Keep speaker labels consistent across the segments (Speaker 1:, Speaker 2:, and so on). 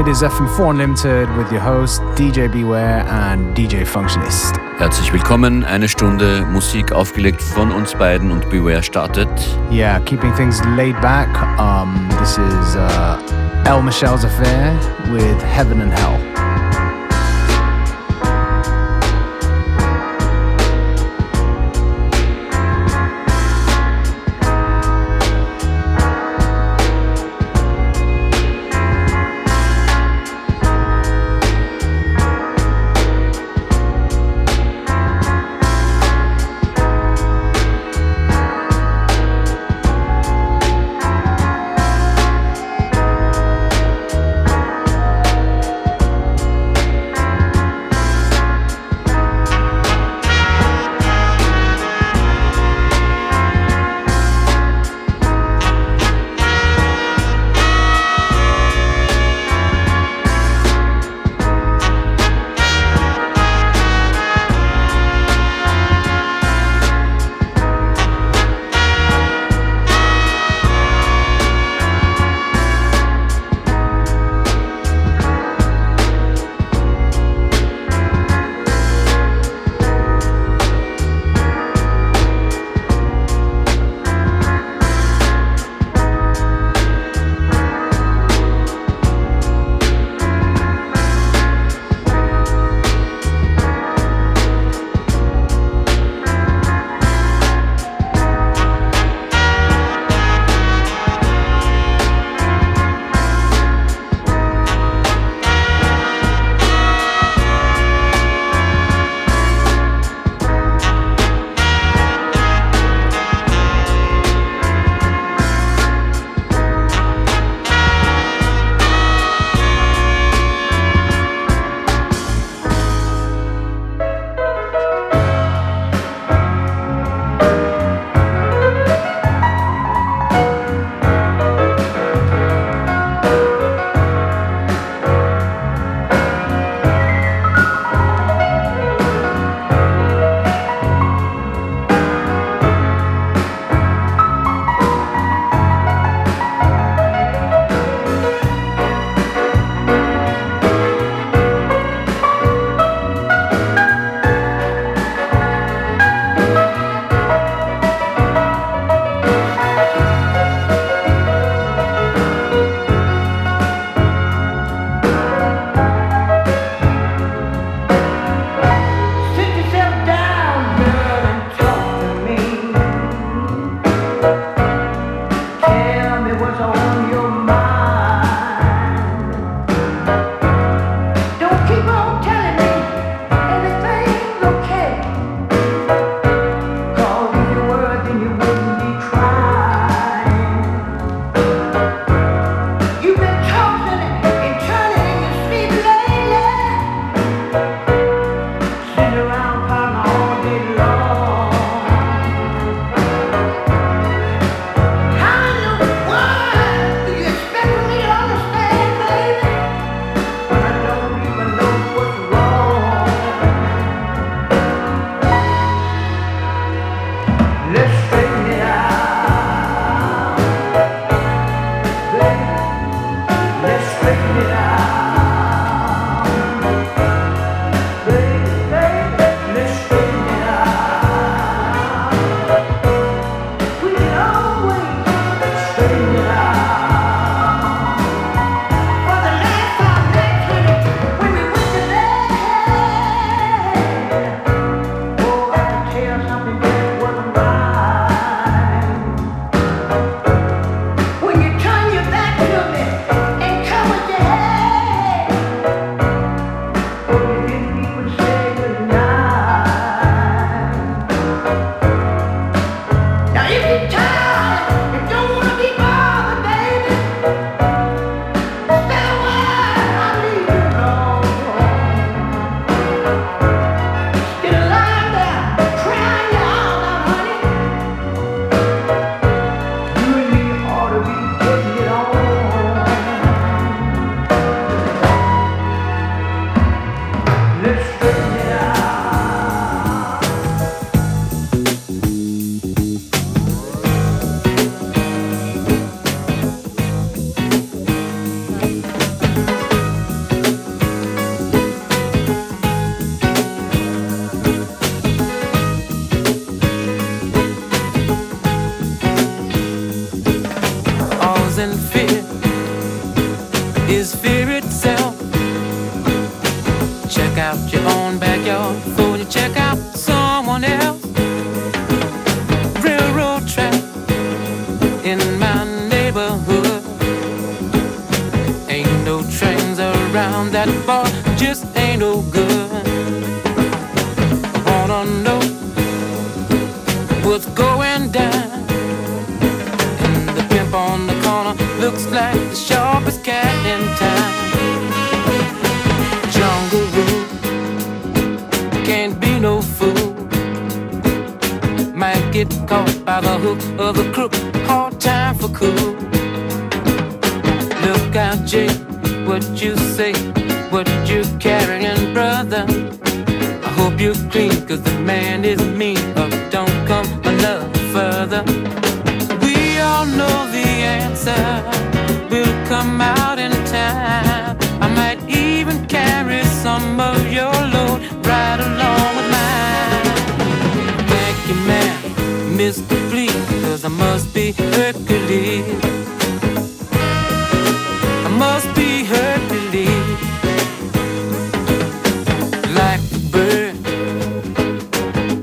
Speaker 1: It is FM4 Unlimited with your host DJ Beware and DJ Functionist.
Speaker 2: Herzlich willkommen. Eine Stunde Musik aufgelegt von uns beiden und Beware startet.
Speaker 1: Yeah, keeping things laid back. Um, this is uh, El Michel's Affair with Heaven and Hell.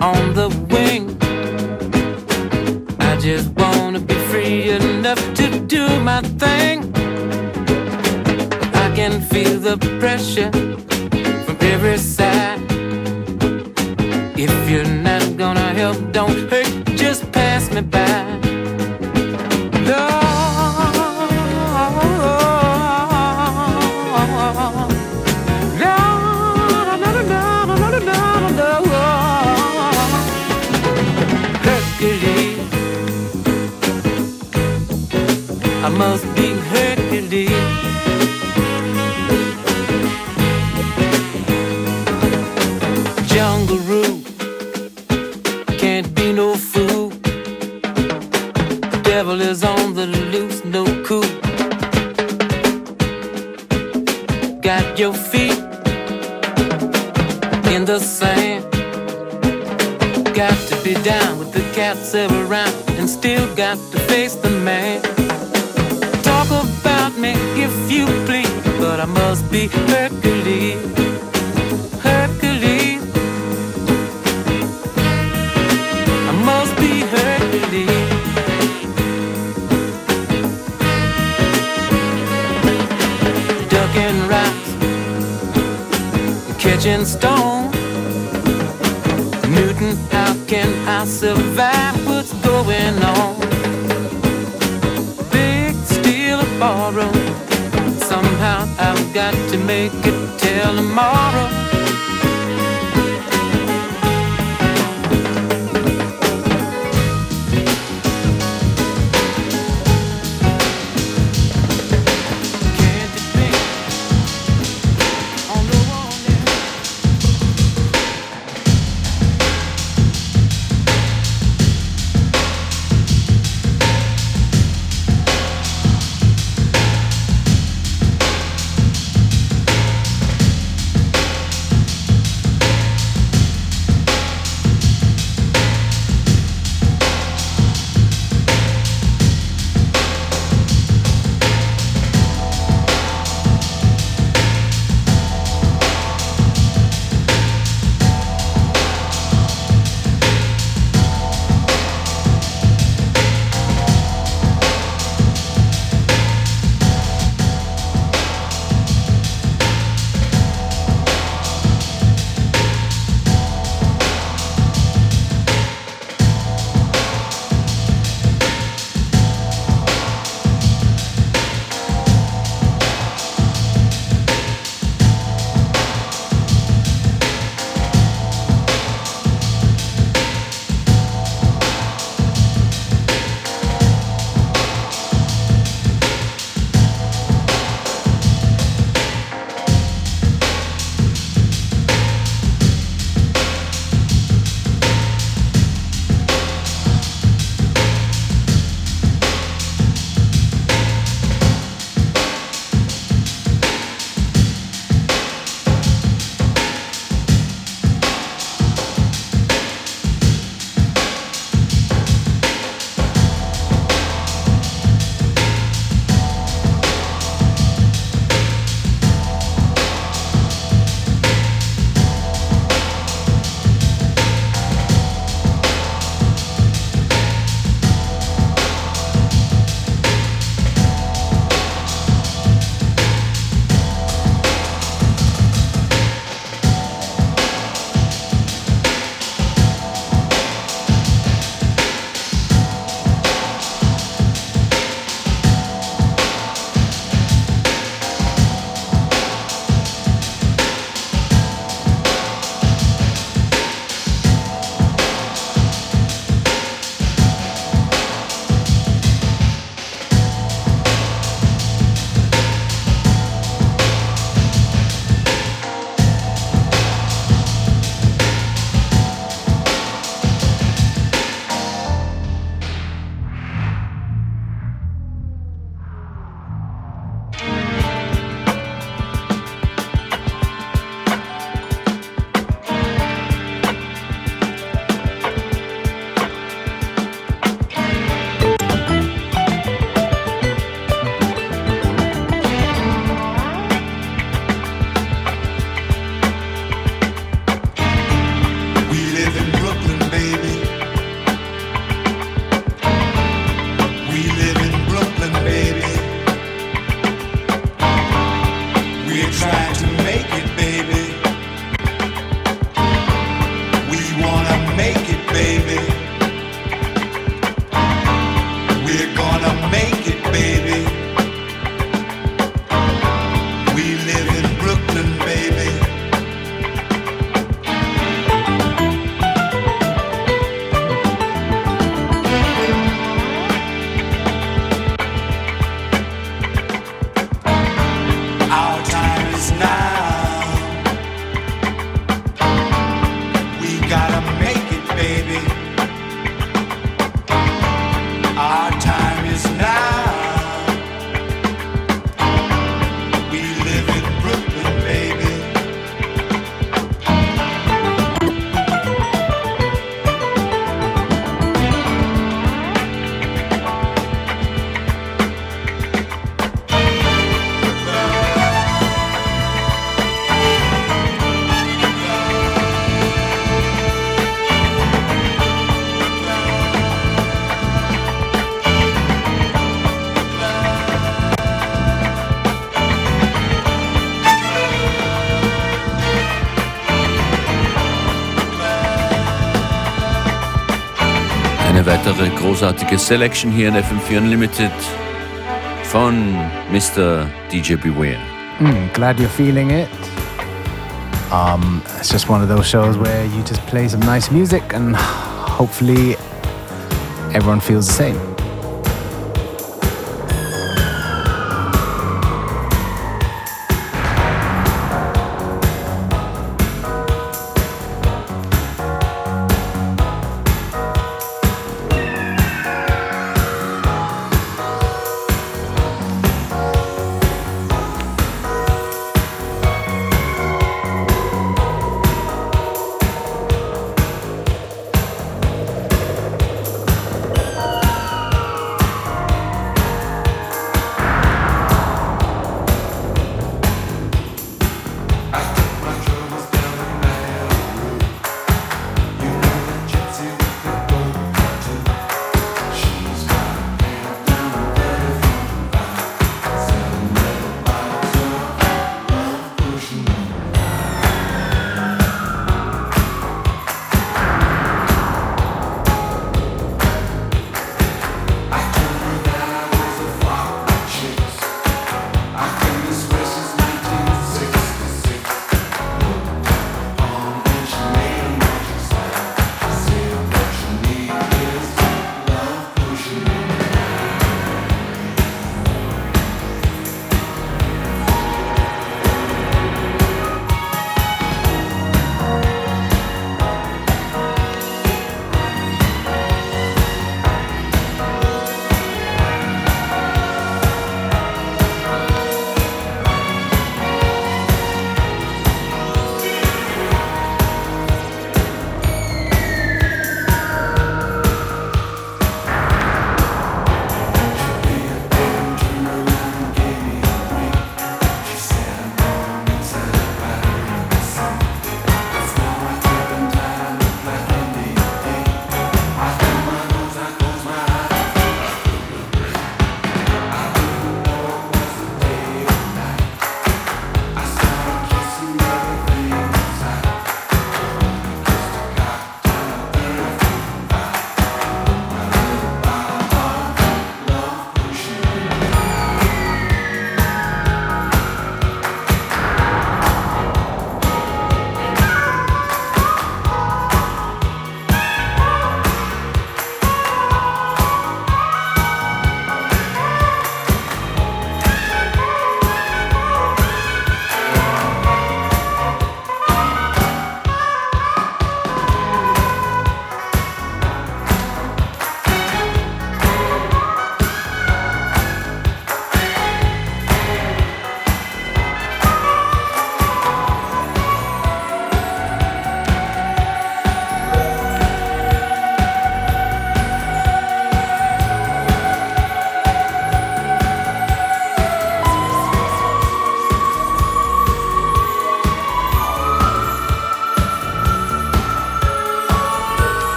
Speaker 3: on the wing. I just wanna be free enough to do my thing. I can feel the pressure from every side. If you're not gonna help, don't hurt, just pass me by. tomorrow.
Speaker 2: Großartige Selection hier in FM4 Unlimited von Mr. DJ Beware.
Speaker 1: Mm, glad you're feeling it. Um, it's just one of those shows where you just play some nice music and hopefully everyone feels the same.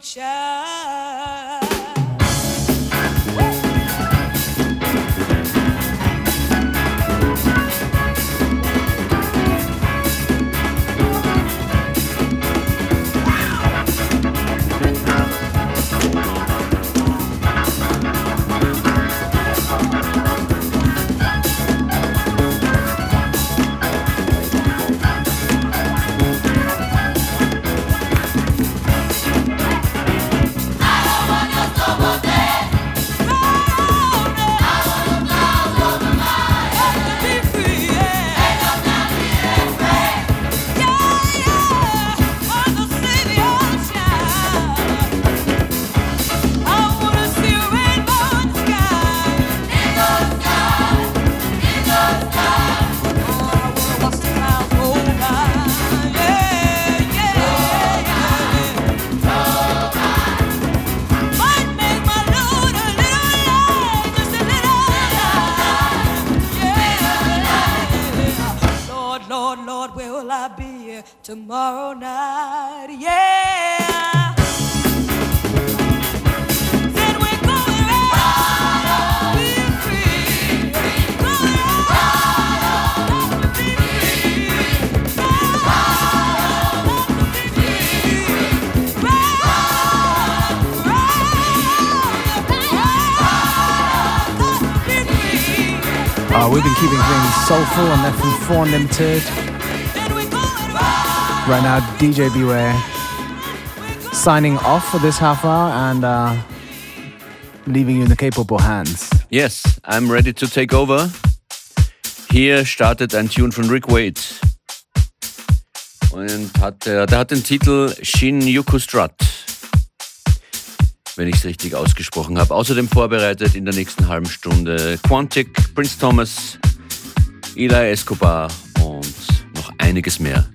Speaker 4: Save
Speaker 1: Uh, we've been keeping things soulful on FM4 Unlimited.
Speaker 4: Then right
Speaker 1: Right now, DJ Beware signing off for this half hour and uh, leaving you in the capable hands.
Speaker 2: Yes, I'm ready to take over. Hier startet ein Tune von Rick Wade. Und hat, äh, der hat den Titel Shin Yuku Strut. Wenn ich es richtig ausgesprochen habe. Außerdem vorbereitet in der nächsten halben Stunde Quantic, Prince Thomas, Eli Escobar und noch einiges mehr.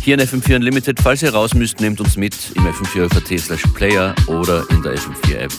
Speaker 2: Hier in FM4 Unlimited. Falls ihr raus müsst, nehmt uns mit im FM4 slash Player oder in der FM4 App.